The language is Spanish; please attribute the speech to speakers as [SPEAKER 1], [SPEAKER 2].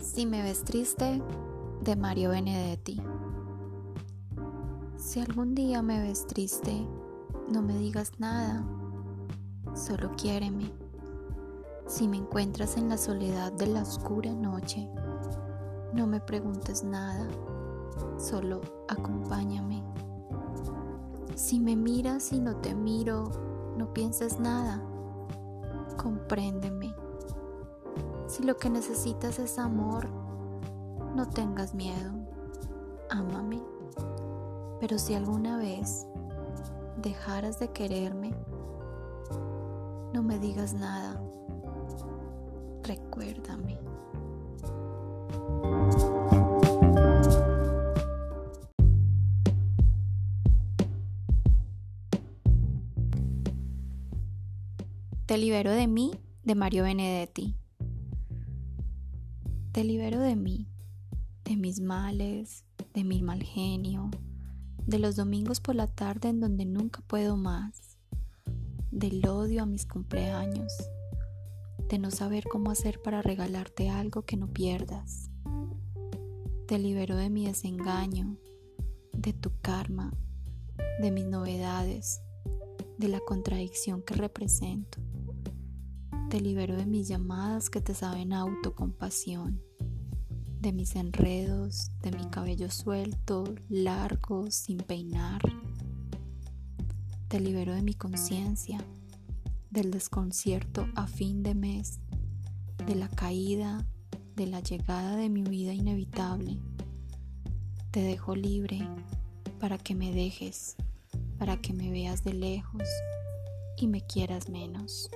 [SPEAKER 1] Si me ves triste, de Mario Benedetti. Si algún día me ves triste, no me digas nada, solo quiéreme. Si me encuentras en la soledad de la oscura noche, no me preguntes nada, solo acompáñame. Si me miras y no te miro, no pienses nada, compréndeme. Si lo que necesitas es amor, no tengas miedo, ámame. Pero si alguna vez dejaras de quererme, no me digas nada, recuérdame. Te libero de mí, de Mario Benedetti. Te libero de mí, de mis males, de mi mal genio, de los domingos por la tarde en donde nunca puedo más, del odio a mis cumpleaños, de no saber cómo hacer para regalarte algo que no pierdas. Te libero de mi desengaño, de tu karma, de mis novedades, de la contradicción que represento. Te libero de mis llamadas que te saben autocompasión, de mis enredos, de mi cabello suelto, largo, sin peinar. Te libero de mi conciencia, del desconcierto a fin de mes, de la caída, de la llegada de mi vida inevitable. Te dejo libre para que me dejes, para que me veas de lejos y me quieras menos.